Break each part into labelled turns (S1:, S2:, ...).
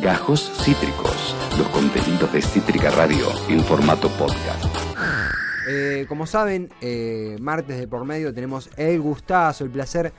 S1: Gajos Cítricos, los contenidos de Cítrica Radio en formato podcast.
S2: Eh, como saben, eh, martes de por medio tenemos el gustazo, el placer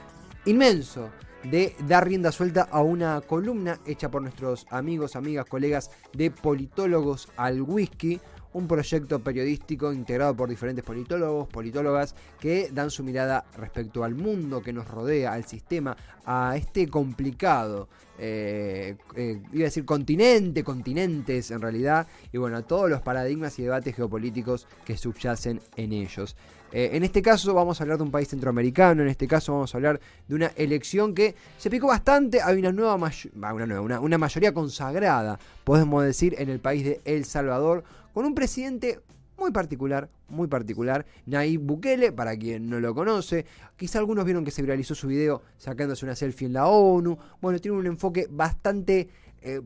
S2: inmenso de dar rienda suelta a una columna hecha por nuestros amigos, amigas, colegas de Politólogos al Whisky, un proyecto periodístico integrado por diferentes politólogos, politólogas que dan su mirada respecto al mundo que nos rodea, al sistema, a este complicado, eh, eh, iba a decir continente, continentes en realidad, y bueno, a todos los paradigmas y debates geopolíticos que subyacen en ellos. Eh, en este caso vamos a hablar de un país centroamericano, en este caso vamos a hablar de una elección que se picó bastante, hay una nueva, una, nueva una, mayoría consagrada, podemos decir, en el país de El Salvador, con un presidente muy particular, muy particular, Nayib Bukele, para quien no lo conoce, quizá algunos vieron que se viralizó su video sacándose una selfie en la ONU, bueno, tiene un enfoque bastante eh,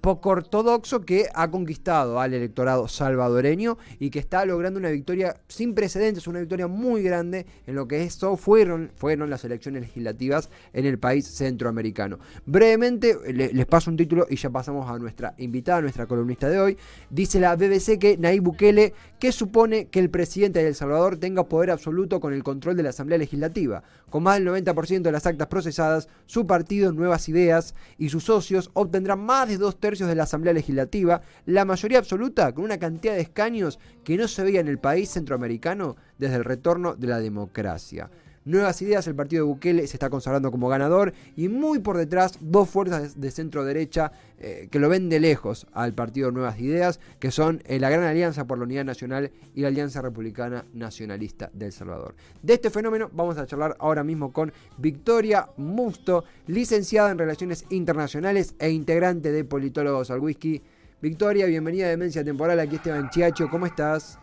S2: poco ortodoxo que ha conquistado al electorado salvadoreño y que está logrando una victoria sin precedentes, una victoria muy grande en lo que eso fueron, fueron las elecciones legislativas en el país centroamericano. Brevemente les paso un título y ya pasamos a nuestra invitada, nuestra columnista de hoy. Dice la BBC que Nayib Bukele que supone que el presidente de El Salvador tenga poder absoluto con el control de la Asamblea Legislativa. Con más del 90% de las actas procesadas, su partido Nuevas Ideas y sus socios obtendrán más de dos tercios de la Asamblea Legislativa, la mayoría absoluta con una cantidad de escaños que no se veía en el país centroamericano desde el retorno de la democracia. Nuevas ideas, el partido de Bukele se está consagrando como ganador y muy por detrás dos fuerzas de centro derecha eh, que lo ven de lejos al partido Nuevas Ideas, que son eh, la Gran Alianza por la Unidad Nacional y la Alianza Republicana Nacionalista del Salvador. De este fenómeno vamos a charlar ahora mismo con Victoria Musto, licenciada en Relaciones Internacionales e integrante de Politólogos al Whisky. Victoria, bienvenida a Demencia Temporal, aquí Esteban Chiacho, ¿cómo estás?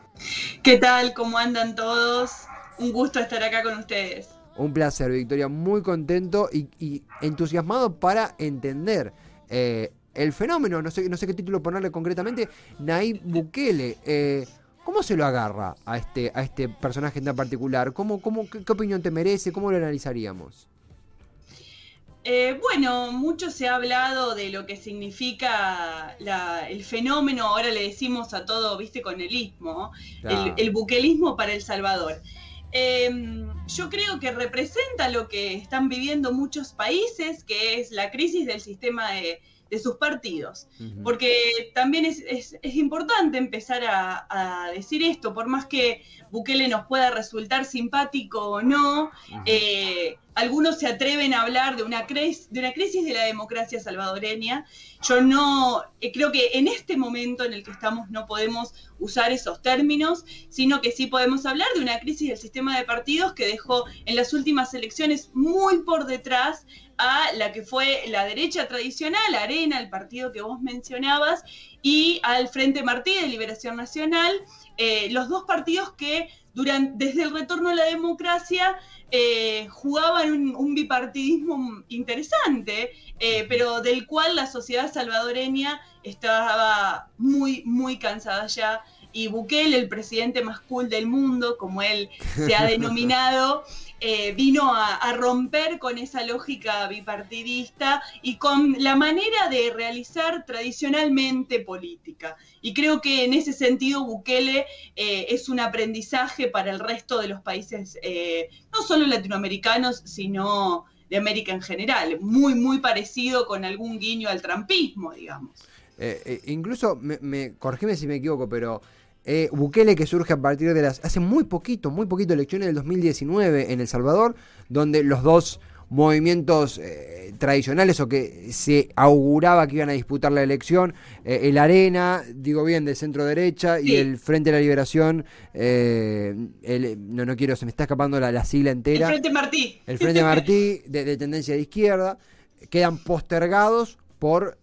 S3: ¿Qué tal? ¿Cómo andan todos? Un gusto estar acá con ustedes.
S2: Un placer, Victoria. Muy contento y, entusiasmado para entender eh, el fenómeno. No sé, no sé qué título ponerle concretamente. Naib Bukele. Eh, ¿Cómo se lo agarra a este, a este personaje tan particular? ¿Cómo, cómo, qué, opinión te merece? ¿Cómo lo analizaríamos?
S3: Eh, bueno, mucho se ha hablado de lo que significa el fenómeno, ahora le decimos a todo, viste, con el istmo, el, el, buquelismo para El Salvador. Em, yo creo que representa lo que están viviendo muchos países, que es la crisis del sistema de, sus partidos. Porque también es, importante empezar a, decir esto, por más que Bukele nos pueda resultar simpático o no, algunos se atreven a hablar de una, crisis, de una crisis de la democracia salvadoreña. Yo no, eh, creo que en este momento en el que estamos no podemos usar esos términos, sino que sí podemos hablar de una crisis del sistema de partidos que dejó en las últimas elecciones muy por detrás a la que fue la derecha tradicional, Arena, el partido que vos mencionabas, y al Frente Martí de Liberación Nacional, eh, los dos partidos que durante, desde el retorno a la democracia eh, jugaban un, bipartidismo interesante, eh, pero del cual la sociedad salvadoreña estaba muy, muy cansada ya. Y Bukele, el presidente más cool del mundo, como él se ha denominado, eh, vino a, romper con esa lógica bipartidista y con la manera de realizar tradicionalmente política. Y creo que en ese sentido Bukele eh, es un aprendizaje para el resto de los países, eh, no solo latinoamericanos, sino de América en general, muy, muy parecido con algún guiño al trampismo, digamos.
S2: incluso, me, me, si me equivoco, pero eh, Bukele que surge a partir de las... Hace muy poquito, muy poquito, elecciones del 2019 en El Salvador, donde los dos movimientos eh, tradicionales o que se auguraba que iban a disputar la elección, eh, el Arena, digo bien, de centro derecha, y el Frente de la Liberación, no, no quiero, se me está escapando la, sigla entera.
S3: El Frente Martí.
S2: El Frente Martí, de, de tendencia de izquierda, quedan postergados por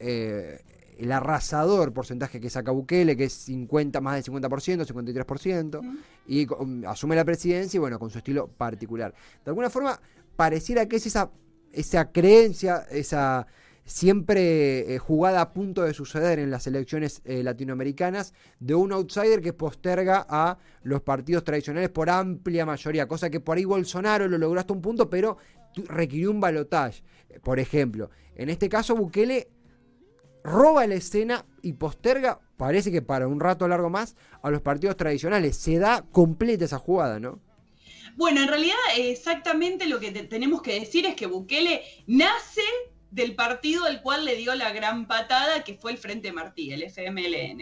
S2: el arrasador porcentaje que saca Bukele, que es 50, más del 50%, 53%, y um, asume la presidencia y bueno, con su estilo particular. De alguna forma, pareciera que es esa, esa creencia, esa siempre eh, jugada a punto de suceder en las elecciones eh, latinoamericanas de un outsider que posterga a los partidos tradicionales por amplia mayoría, cosa que por ahí Bolsonaro lo logró hasta un punto, pero requirió un balotaje. Por ejemplo, en este caso Bukele roba la escena y posterga, parece que para un rato largo más, a los partidos tradicionales. Se da completa esa jugada, ¿no?
S3: Bueno, en realidad exactamente lo que tenemos que decir es que Bukele nace del partido al cual le dio la gran patada, que fue el Frente Martí, el FMLN.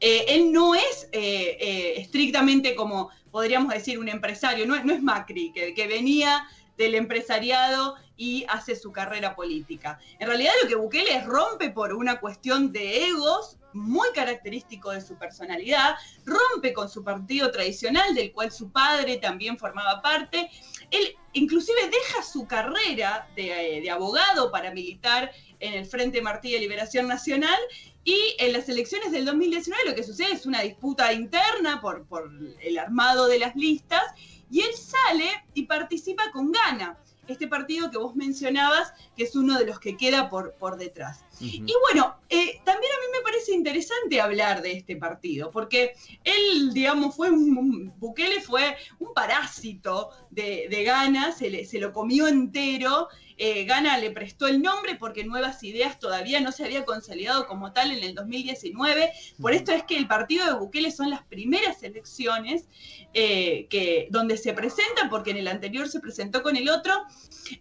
S3: Eh, él no es eh, eh, estrictamente como podríamos decir un empresario, no, no es Macri, que, que venía del empresariado y hace su carrera política. En realidad lo que Bukele rompe por una cuestión de egos muy característico de su personalidad, rompe con su partido tradicional del cual su padre también formaba parte. Él inclusive deja su carrera de, de abogado paramilitar en el Frente Martí de Liberación Nacional y en las elecciones del 2019 lo que sucede es una disputa interna por, por el armado de las listas y él sale y participa con Gana, este partido que vos mencionabas, que es uno de los que queda por, por detrás. Y bueno, eh, también a mí me parece interesante hablar de este partido, porque él, digamos, fue un, Bukele fue un parásito de, de Ghana, se, se lo comió entero eh, Gana le prestó el nombre porque Nuevas Ideas todavía no se había consolidado como tal en el 2019. Por esto es que el partido de Bukele son las primeras elecciones eh, que, donde se presenta, porque en el anterior se presentó con el otro,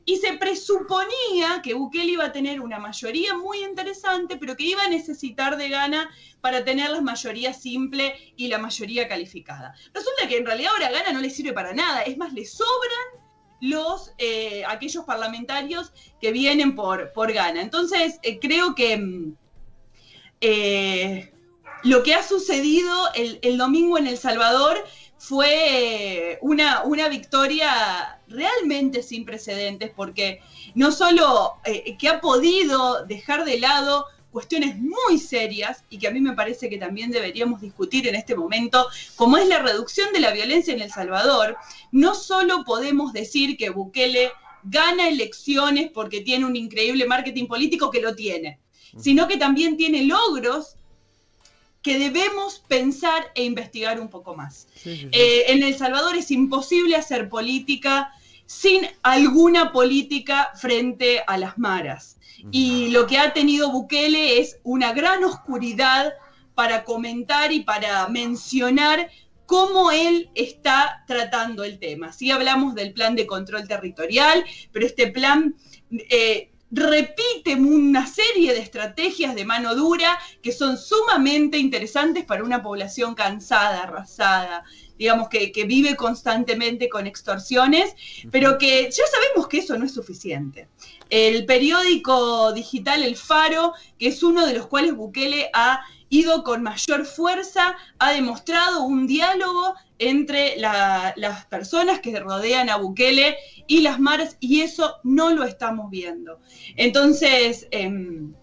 S3: y se presuponía que Bukele iba a tener una mayoría muy interesante, pero que iba a necesitar de Gana para tener la mayoría simple y la mayoría calificada. Resulta que en realidad ahora Gana no le sirve para nada, es más, le sobran los eh, aquellos parlamentarios que vienen por, por gana. Entonces, eh, creo que mm, eh, lo que ha sucedido el, domingo en El Salvador fue una, una victoria realmente sin precedentes, porque no solo que ha podido dejar de lado cuestiones muy serias y que a mí me parece que también deberíamos discutir en este momento, como es la reducción de la violencia en El Salvador, no solo podemos decir que Bukele gana elecciones porque tiene un increíble marketing político que lo tiene, sino que también tiene logros que debemos pensar e investigar un poco más. Eh, en El Salvador es imposible hacer política sin alguna política frente a las maras. Y lo que ha tenido Bukele es una gran oscuridad para comentar y para mencionar cómo él está tratando el tema. Sí hablamos del plan de control territorial, pero este plan eh, repite una serie de estrategias de mano dura que son sumamente interesantes para una población cansada, arrasada, digamos que, que, vive constantemente con extorsiones, pero que ya sabemos que eso no es suficiente. El periódico digital El Faro, que es uno de los cuales Bukele ha ido con mayor fuerza, ha demostrado un diálogo entre las personas que rodean a Bukele y las maras, y eso no lo estamos viendo. Entonces, em,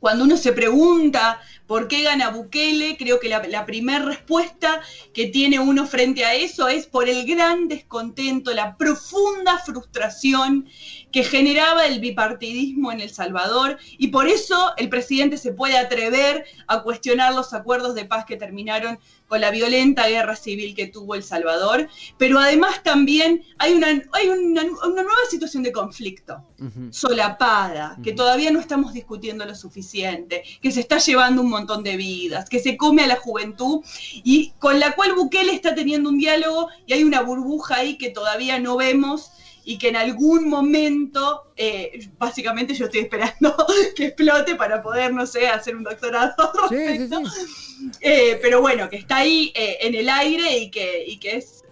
S3: cuando uno se pregunta por qué gana Bukele, creo que la, primera respuesta que tiene uno frente a eso es por el gran descontento, la profunda frustración que generaba el bipartidismo en El Salvador. Y por eso el presidente se puede atrever a cuestionar los acuerdos de paz que terminaron con la violenta guerra civil que tuvo El Salvador, pero además también hay una, hay una, nueva situación de conflicto solapada, que todavía no estamos discutiendo lo suficiente, que se está llevando un montón de vidas, que se come a la juventud y con la cual Bukele está teniendo un diálogo y hay una burbuja ahí que todavía no vemos y que en algún momento, eh, básicamente yo estoy esperando que explote para poder, no sé, hacer un doctorado. Eh, pero bueno, que está ahí eh, en el aire y que, y que es,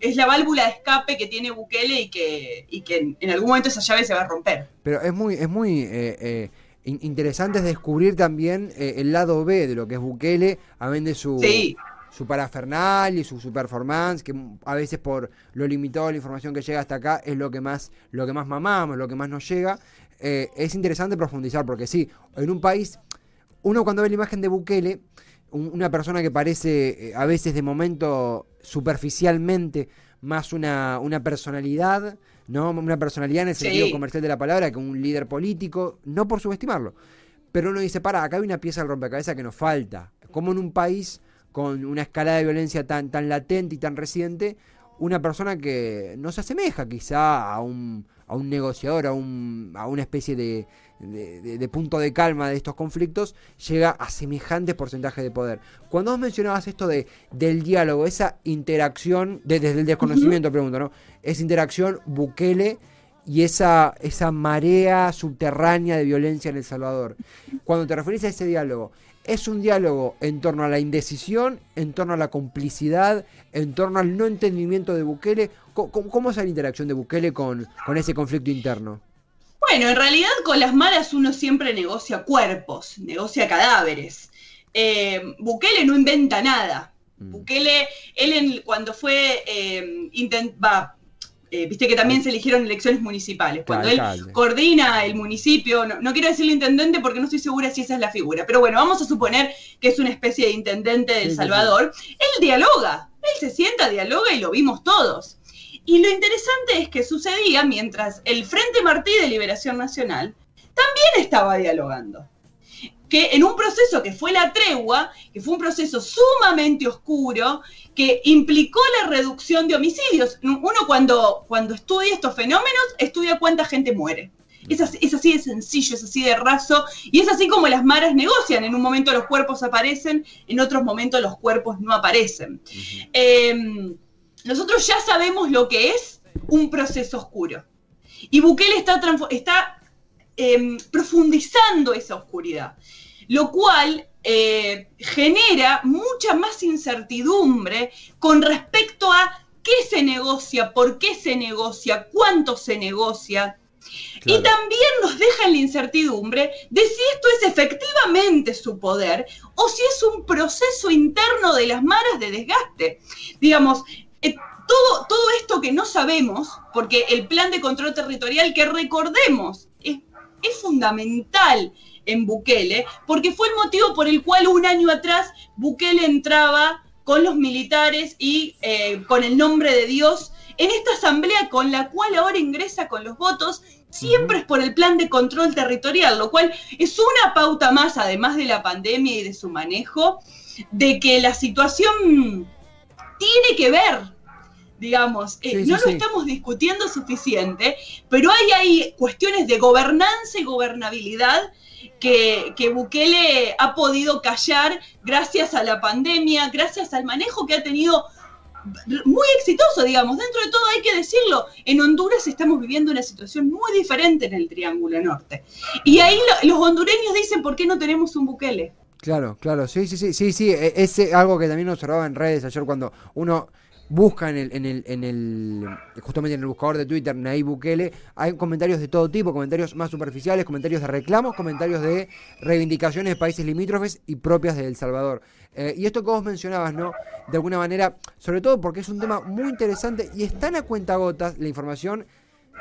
S3: es la válvula de escape que tiene Bukele y que, y que en, algún momento esa llave se va a romper.
S2: Pero es muy, es muy interesante descubrir también el lado B de lo que es Bukele, a de su... Su parafernal y su, su, performance, que a veces por lo limitado de la información que llega hasta acá es lo que más, lo que más mamamos, lo que más nos llega. Eh, es interesante profundizar, porque sí, en un país, uno cuando ve la imagen de Bukele, una persona que parece eh, a veces de momento superficialmente más una, una personalidad, ¿no? Una personalidad en el sentido comercial de la palabra que un líder político, no por subestimarlo. Pero uno dice, para, acá hay una pieza del rompecabezas que nos falta. Como en un país con una escala de violencia tan, tan latente y tan reciente, una persona que no se asemeja quizá a un, a un negociador, a, un, a una especie de, de, punto de calma de estos conflictos, llega a semejantes porcentajes de poder. Cuando vos mencionabas esto de, del diálogo, esa interacción, desde el desconocimiento, pregunto, ¿no? Esa interacción Bukele y esa, esa marea subterránea de violencia en El Salvador. Cuando te referís a ese diálogo, ¿es un diálogo en torno a la indecisión, en torno a la complicidad, en torno al no entendimiento de Bukele? ¿Cómo, es la interacción de Bukele con, con ese conflicto interno?
S3: Bueno, en realidad con las malas uno siempre negocia cuerpos, negocia cadáveres. Eh, Bukele no inventa nada. Mm. Bukele, él cuando fue, eh, eh, viste que también se eligieron elecciones municipales. Cuando él coordina el municipio, no, quiero decirle intendente porque no estoy segura si esa es la figura, pero bueno, vamos a suponer que es una especie de intendente de El Salvador. Él dialoga, él se sienta, dialoga y lo vimos todos. Y lo interesante es que sucedía mientras el Frente Martí de Liberación Nacional también estaba dialogando que en un proceso que fue la tregua, que fue un proceso sumamente oscuro, que implicó la reducción de homicidios. Uno cuando, cuando estudia estos fenómenos, estudia cuánta gente muere. Es así, es así, de sencillo, es así de raso, y es así como las maras negocian. En un momento los cuerpos aparecen, en otros momentos los cuerpos no aparecen. Em, nosotros ya sabemos lo que es un proceso oscuro. Y Bukele está, está em, profundizando esa oscuridad lo cual eh, genera mucha más incertidumbre con respecto a qué se negocia, por qué se negocia, cuánto se negocia. Y también nos deja en la incertidumbre de si esto es efectivamente su poder o si es un proceso interno de las maras de desgaste. Digamos, eh, todo, todo esto que no sabemos, porque el plan de control territorial, que recordemos, es, fundamental en Bukele, porque fue el motivo por el cual un año atrás Bukele entraba con los militares y eh, con el nombre de Dios en esta asamblea con la cual ahora ingresa con los votos, siempre es por el plan de control territorial, lo cual es una pauta más, además de la pandemia y de su manejo, de que la situación tiene que ver digamos, eh, no lo estamos discutiendo suficiente, pero hay ahí cuestiones de gobernanza y gobernabilidad que, Bukele ha podido callar gracias a la pandemia, gracias al manejo que ha tenido muy exitoso, digamos. Dentro de todo hay que decirlo, en Honduras estamos viviendo una situación muy diferente en el Triángulo Norte. Y ahí los hondureños dicen, ¿por qué no tenemos un Bukele?
S2: Claro, claro, sí, sí, sí, sí, sí, e, es algo que también observaba en redes ayer cuando uno busca en el, en el, en el, justamente en el buscador de Twitter, Nayib Bukele, hay comentarios de todo tipo, comentarios más superficiales, comentarios de reclamos, comentarios de reivindicaciones de países limítrofes y propias de El Salvador. Eh, y esto que vos mencionabas, ¿no? De alguna manera, sobre todo porque es un tema muy interesante y está en a cuenta gotas la información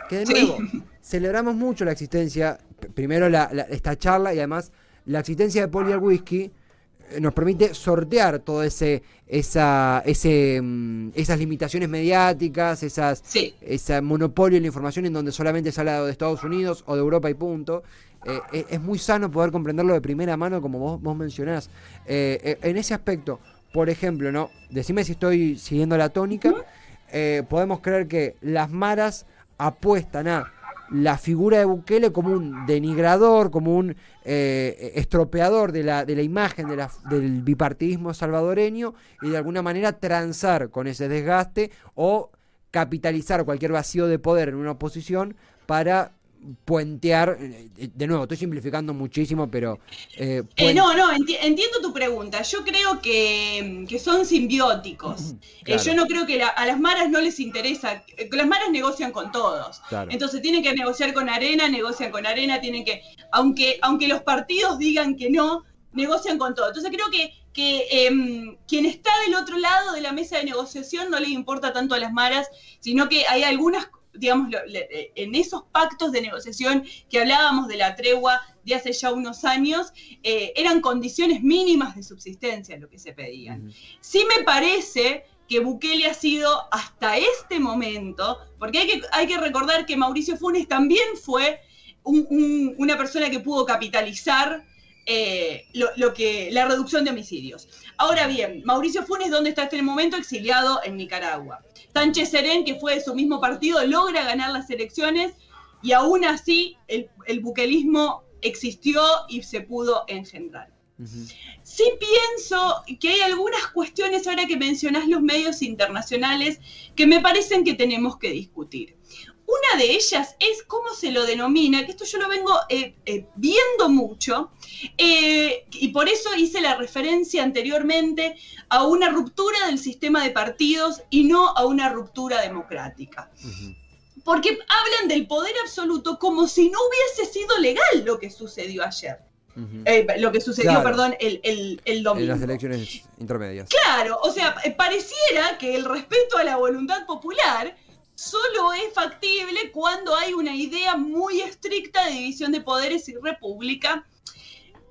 S2: que de nuevo celebramos mucho la existencia, primero la, esta charla y además la existencia de Poli al Whisky nos permite sortear todo ese esa ese mm, esas limitaciones mediáticas esas ese monopolio en la información en donde solamente se habla de Estados Unidos o de Europa y punto. Eh, eh, es muy sano poder comprenderlo de primera mano como vos, vos mencionás. Eh, en ese aspecto por ejemplo no decime si estoy siguiendo la tónica. Podemos creer que las maras apuestan a la figura de Bukele como un denigrador, como un eh, estropeador de la, de la imagen de la, del bipartidismo salvadoreño y de alguna manera transar con ese desgaste o capitalizar cualquier vacío de poder en una oposición para puentear, eh, de nuevo, estoy simplificando muchísimo, pero...
S3: Eh, eh no, no, entiendo tu pregunta. Yo creo que, son simbióticos. Eh, yo no creo que a las maras no les interesa, las maras negocian con todos. Entonces tienen que negociar con arena, negocian con arena, tienen que, aunque, aunque los partidos digan que no, negocian con todo. Entonces creo que, que em, quien está del otro lado de la mesa de negociación no le importa tanto a las maras, sino que hay algunas digamos, eh, en esos pactos de negociación que hablábamos de la tregua de hace ya unos años, eh, eran condiciones mínimas de subsistencia lo que se pedían. Sí me parece que Bukele ha sido hasta este momento, porque hay que, hay que recordar que Mauricio Funes también fue una persona que pudo capitalizar eh, lo, que, la reducción de homicidios. Ahora bien, Mauricio Funes, ¿dónde está en este momento? Exiliado en Nicaragua. Sánchez Serén, que fue de su mismo partido, logra ganar las elecciones y aún así el, el buquelismo existió y se pudo engendrar. Sí pienso que hay algunas cuestiones ahora que mencionás los medios internacionales que me parecen que tenemos que discutir. Una de ellas es cómo se lo denomina, que esto yo lo vengo eh, eh, viendo mucho, eh, y por eso hice la referencia anteriormente a una ruptura del sistema de partidos y no a una ruptura democrática. Porque hablan del poder absoluto como si no hubiese sido legal lo que sucedió ayer. lo que sucedió, perdón, el, el, domingo.
S2: En las elecciones intermedias.
S3: Claro, o sea, pareciera que el respeto a la voluntad popular solo es factible cuando hay una idea muy estricta de división de poderes y república.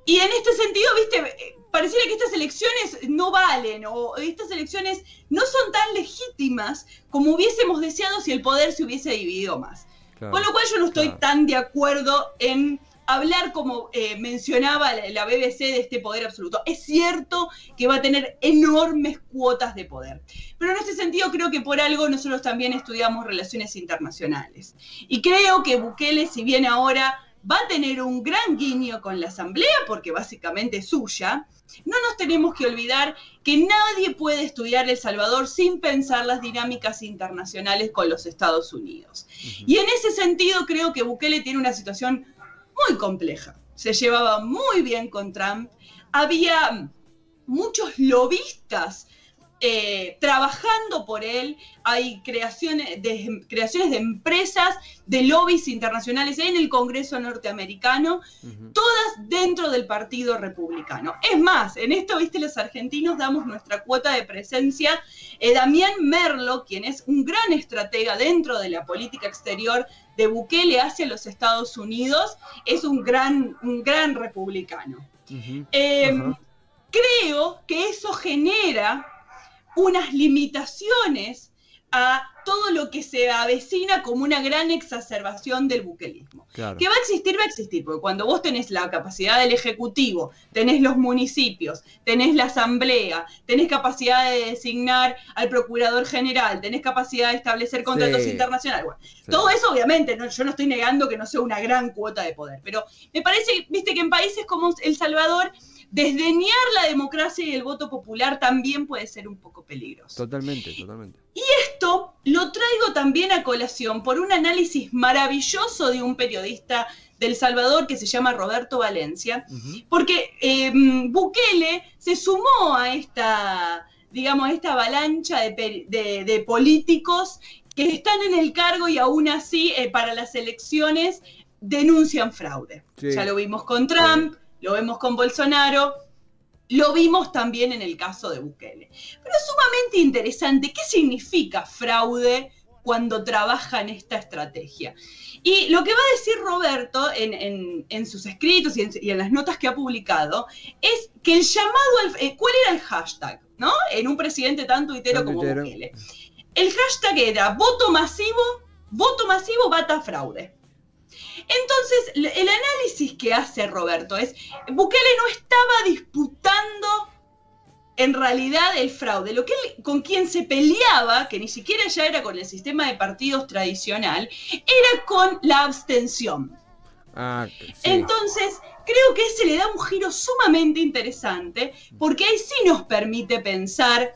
S3: Y en este sentido, viste, pareciera que estas elecciones no valen o estas elecciones no son tan legítimas como hubiésemos deseado si el poder se hubiese dividido más. Con lo cual yo no estoy tan de acuerdo en hablar como eh, mencionaba la, BBC de este poder absoluto. Es cierto que va a tener enormes cuotas de poder, pero en este sentido creo que por algo nosotros también estudiamos relaciones internacionales. Y creo que Bukele, si bien ahora va a tener un gran guiño con la Asamblea, porque básicamente es suya, no nos tenemos que olvidar que nadie puede estudiar El Salvador sin pensar las dinámicas internacionales con los Estados Unidos. Y en ese sentido creo que Bukele tiene una situación muy compleja. Se llevaba muy bien con Trump. Había muchos lobistas eh, trabajando por él. Hay creaciones de, creaciones de empresas, de lobbies internacionales en el Congreso norteamericano, todas dentro del Partido Republicano. Es más, en esto, viste, los argentinos damos nuestra cuota de presencia. Eh, Damián Merlo, quien es un gran estratega dentro de la política exterior de Bukele hacia los Estados Unidos, es un gran, un gran republicano. Em, creo que eso genera unas limitaciones a todo lo que se avecina como una gran exacerbación del buquelismo. Que va a existir, va a existir, porque cuando vos tenés la capacidad del Ejecutivo, tenés los municipios, tenés la Asamblea, tenés capacidad de designar al Procurador General, tenés capacidad de establecer contratos internacionales. Todo eso, obviamente, no, yo no estoy negando que no sea una gran cuota de poder, pero me parece, viste, que en países como El Salvador desdeñar la democracia y el voto popular también puede ser un poco peligroso.
S2: Totalmente, totalmente.
S3: Y esto lo traigo también a colación por un análisis maravilloso de un periodista del Salvador que se llama Roberto Valencia, porque em, Bukele se sumó a esta, digamos, esta avalancha de, políticos que están en el cargo y aún así eh, para las elecciones denuncian fraude. Ya lo vimos con Trump, lo vemos con Bolsonaro, lo vimos también en el caso de Bukele. Pero es sumamente interesante qué significa fraude cuando trabaja en esta estrategia. Y lo que va a decir Roberto en, sus escritos y en, las notas que ha publicado es que el llamado al... Eh, ¿Cuál era el hashtag? ¿No? En un presidente tan tuitero como Bukele. El hashtag era voto masivo, voto masivo bata fraude. Entonces, el análisis que hace Roberto es, Bukele no estaba disputando en realidad el fraude. Lo que con quien se peleaba, que ni siquiera ya era con el sistema de partidos tradicional, era con la abstención. Ah, Entonces, creo que ese le da un giro sumamente interesante, porque ahí sí nos permite pensar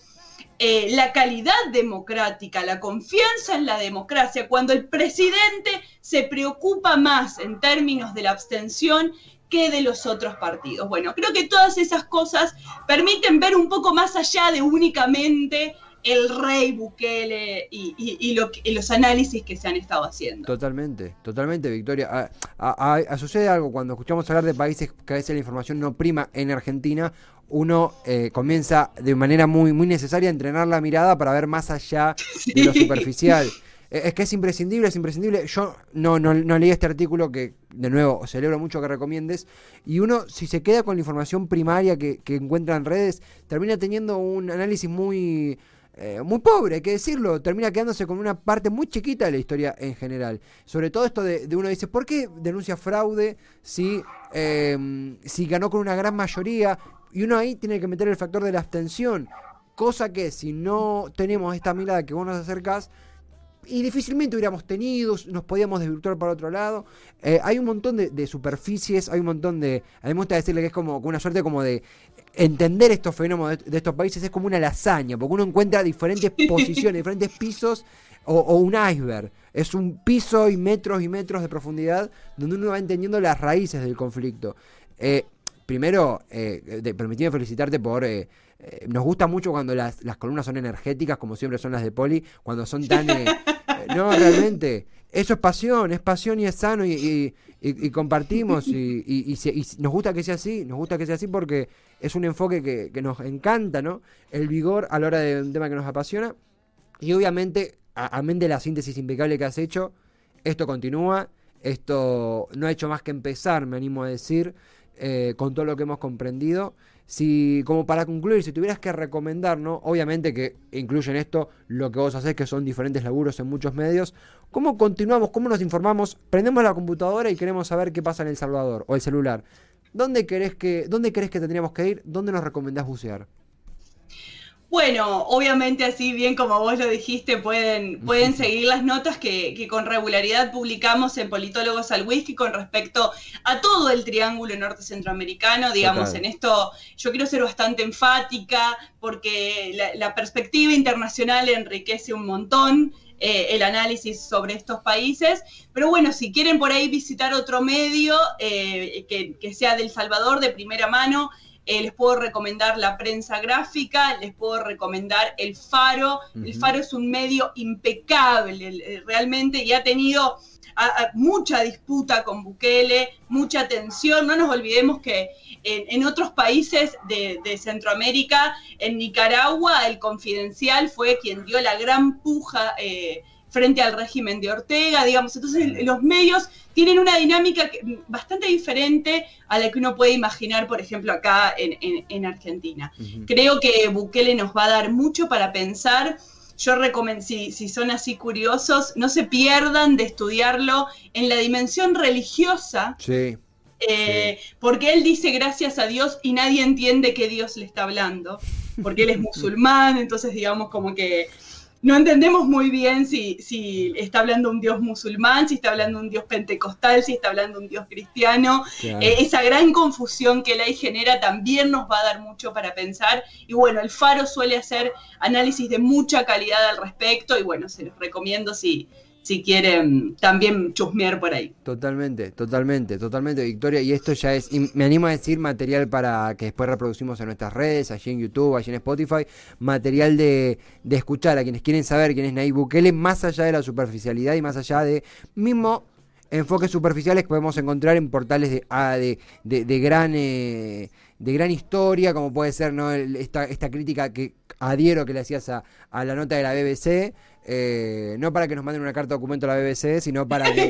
S3: eh, la calidad democrática, la confianza en la democracia, cuando el presidente se preocupa más en términos de la abstención que de los otros partidos. Bueno, creo que todas esas cosas permiten ver un poco más allá de únicamente el rey Bukele y, los análisis que se han estado haciendo.
S2: Totalmente, totalmente, Victoria. sucede algo cuando escuchamos hablar de países que a veces la información no prima en Argentina, uno eh, comienza de manera muy, muy necesaria a entrenar la mirada para ver más allá de lo superficial. Eh, es que es imprescindible, es imprescindible. Yo no, no, no, leí este artículo que, de nuevo, celebro mucho que recomiendes. Y uno, si se queda con la información primaria que, que encuentra en redes, termina teniendo un análisis muy, eh, muy pobre, hay que decirlo. Termina quedándose con una parte muy chiquita de la historia en general. Sobre todo esto de, uno dice, ¿por qué denuncia fraude si, em, si ganó con una gran mayoría? Y uno ahí tiene que meter el factor de la abstención. Cosa que si no tenemos esta mirada que vos nos acercás, y difícilmente hubiéramos tenido, nos podíamos desvirtuar para otro lado. Eh, hay un montón de, superficies, hay un montón de... A mí me gusta decirle que es como una suerte como de entender estos fenómenos de, estos países, es como una lasaña, porque uno encuentra diferentes posiciones, diferentes pisos o, un iceberg. Es un piso y metros y metros de profundidad donde uno va entendiendo las raíces del conflicto. Eh, primero, eh, permíteme felicitarte por... Eh, eh, nos gusta mucho cuando las, las, columnas son energéticas, como siempre son las de Poli, cuando son tan... no, realmente, eso es pasión, es pasión y es sano y, compartimos y, nos gusta que sea así, nos gusta que sea así porque es un enfoque que, que, nos encanta, ¿no? El vigor a la hora de un tema que nos apasiona y obviamente, amén de la síntesis impecable que has hecho, esto continúa, esto no ha hecho más que empezar, me animo a decir, eh, con todo lo que hemos comprendido. Si, como para concluir, si tuvieras que recomendar, ¿no? Obviamente que incluye en esto lo que vos hacés, que son diferentes laburos en muchos medios. ¿Cómo continuamos? ¿Cómo nos informamos? Prendemos la computadora y queremos saber qué pasa en El Salvador o el celular. ¿Dónde querés que, dónde crees que tendríamos que ir? ¿Dónde nos recomendás bucear?
S3: Bueno, obviamente así bien como vos lo dijiste, pueden, pueden seguir las notas que, con regularidad publicamos en Politólogos al Whisky con respecto a todo el triángulo norte centroamericano. Digamos, en esto yo quiero ser bastante enfática porque la, perspectiva internacional enriquece un montón. Eh, el análisis sobre estos países. Pero bueno, si quieren por ahí visitar otro medio eh, que, que, sea del Salvador de primera mano, eh, les puedo recomendar la prensa gráfica, les puedo recomendar el Faro. El Faro es un medio impecable eh, realmente y ha tenido mucha disputa con Bukele, mucha tensión. No nos olvidemos que en, otros países de, Centroamérica, en Nicaragua, el confidencial fue quien dio la gran puja. Eh, frente al régimen de Ortega, digamos. Entonces los medios tienen una dinámica bastante diferente a la que uno puede imaginar, por ejemplo, acá en, Argentina. Creo que Bukele nos va a dar mucho para pensar. Yo recomiendo, si, son así curiosos, no se pierdan de estudiarlo en la dimensión religiosa.
S2: Sí.
S3: Eh, porque él dice gracias a Dios y nadie entiende que Dios le está hablando, porque él es musulmán, entonces digamos como que no entendemos muy bien si, si, está hablando un Dios musulmán, si está hablando un Dios pentecostal, si está hablando un Dios cristiano. Eh, esa gran confusión que la genera también nos va a dar mucho para pensar. Y bueno, el Faro suele hacer análisis de mucha calidad al respecto y bueno, se los recomiendo si, si quieren también chusmear por ahí.
S2: Totalmente, totalmente, totalmente, Victoria. Y esto ya es, y me animo a decir, material para que después reproducimos en nuestras redes, allí en YouTube, allí en Spotify, material de, de escuchar a quienes quieren saber quién es Nayib Bukele, más allá de la superficialidad y más allá de mismo enfoques superficiales que podemos encontrar en portales de, ah, de, de, gran... Eh, de gran historia, como puede ser ¿no? esta, esta crítica que adhiero que le hacías a, a la nota de la BBC, eh, no para que nos manden una carta documento a la BBC, sino para que,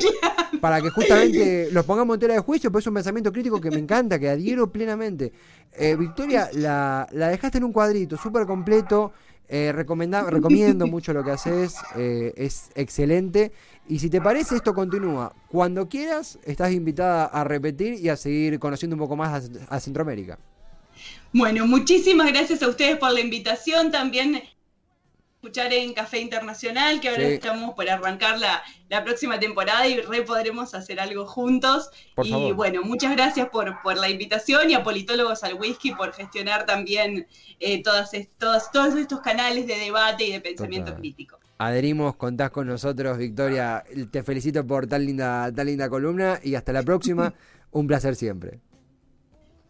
S2: para que justamente los pongamos en tela de juicio, pues es un pensamiento crítico que me encanta, que adhiero plenamente. Eh, Victoria, la, la, dejaste en un cuadrito, súper completo, eh, recomiendo mucho lo que haces, eh, es excelente. Y si te parece, esto continúa. Cuando quieras, estás invitada a repetir y a seguir conociendo un poco más a Centroamérica.
S3: Bueno, muchísimas gracias a ustedes por la invitación. También escuchar en Café Internacional, que ahora estamos por arrancar la, próxima temporada y re podremos hacer algo juntos. y bueno, muchas gracias por, por, la invitación y a Politólogos al Whisky por gestionar también eh, todas, todos, todos estos canales de debate y de pensamiento crítico.
S2: Adherimos, contás con nosotros, Victoria. Te felicito por tan linda, tan linda columna y hasta la próxima. Un placer siempre.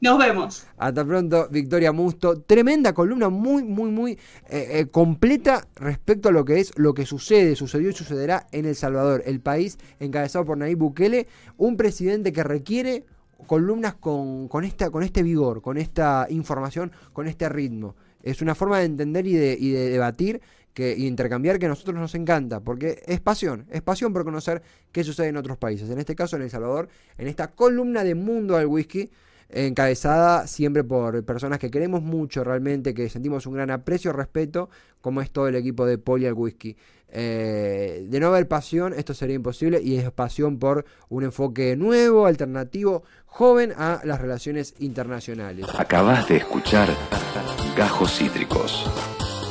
S3: Nos vemos.
S2: Hasta pronto, Victoria Musto. Tremenda columna, muy, muy, muy eh, eh, completa respecto a lo que es lo que sucede, sucedió y sucederá en El Salvador, el país encabezado por Nayib Bukele, un presidente que requiere columnas con, con, esta, con este vigor, con esta información, con este ritmo. Es una forma de entender y de, y de debatir que, y intercambiar que a nosotros nos encanta, porque es pasión, es pasión por conocer qué sucede en otros países. En este caso, en El Salvador, en esta columna de Mundo al Whisky encabezada siempre por personas que queremos mucho realmente, que sentimos un gran aprecio, respeto, como es todo el equipo de Poli al Whisky. Eh, de no haber pasión, esto sería imposible y es pasión por un enfoque nuevo, alternativo, joven a las relaciones internacionales.
S1: Acabas de escuchar Gajos Cítricos.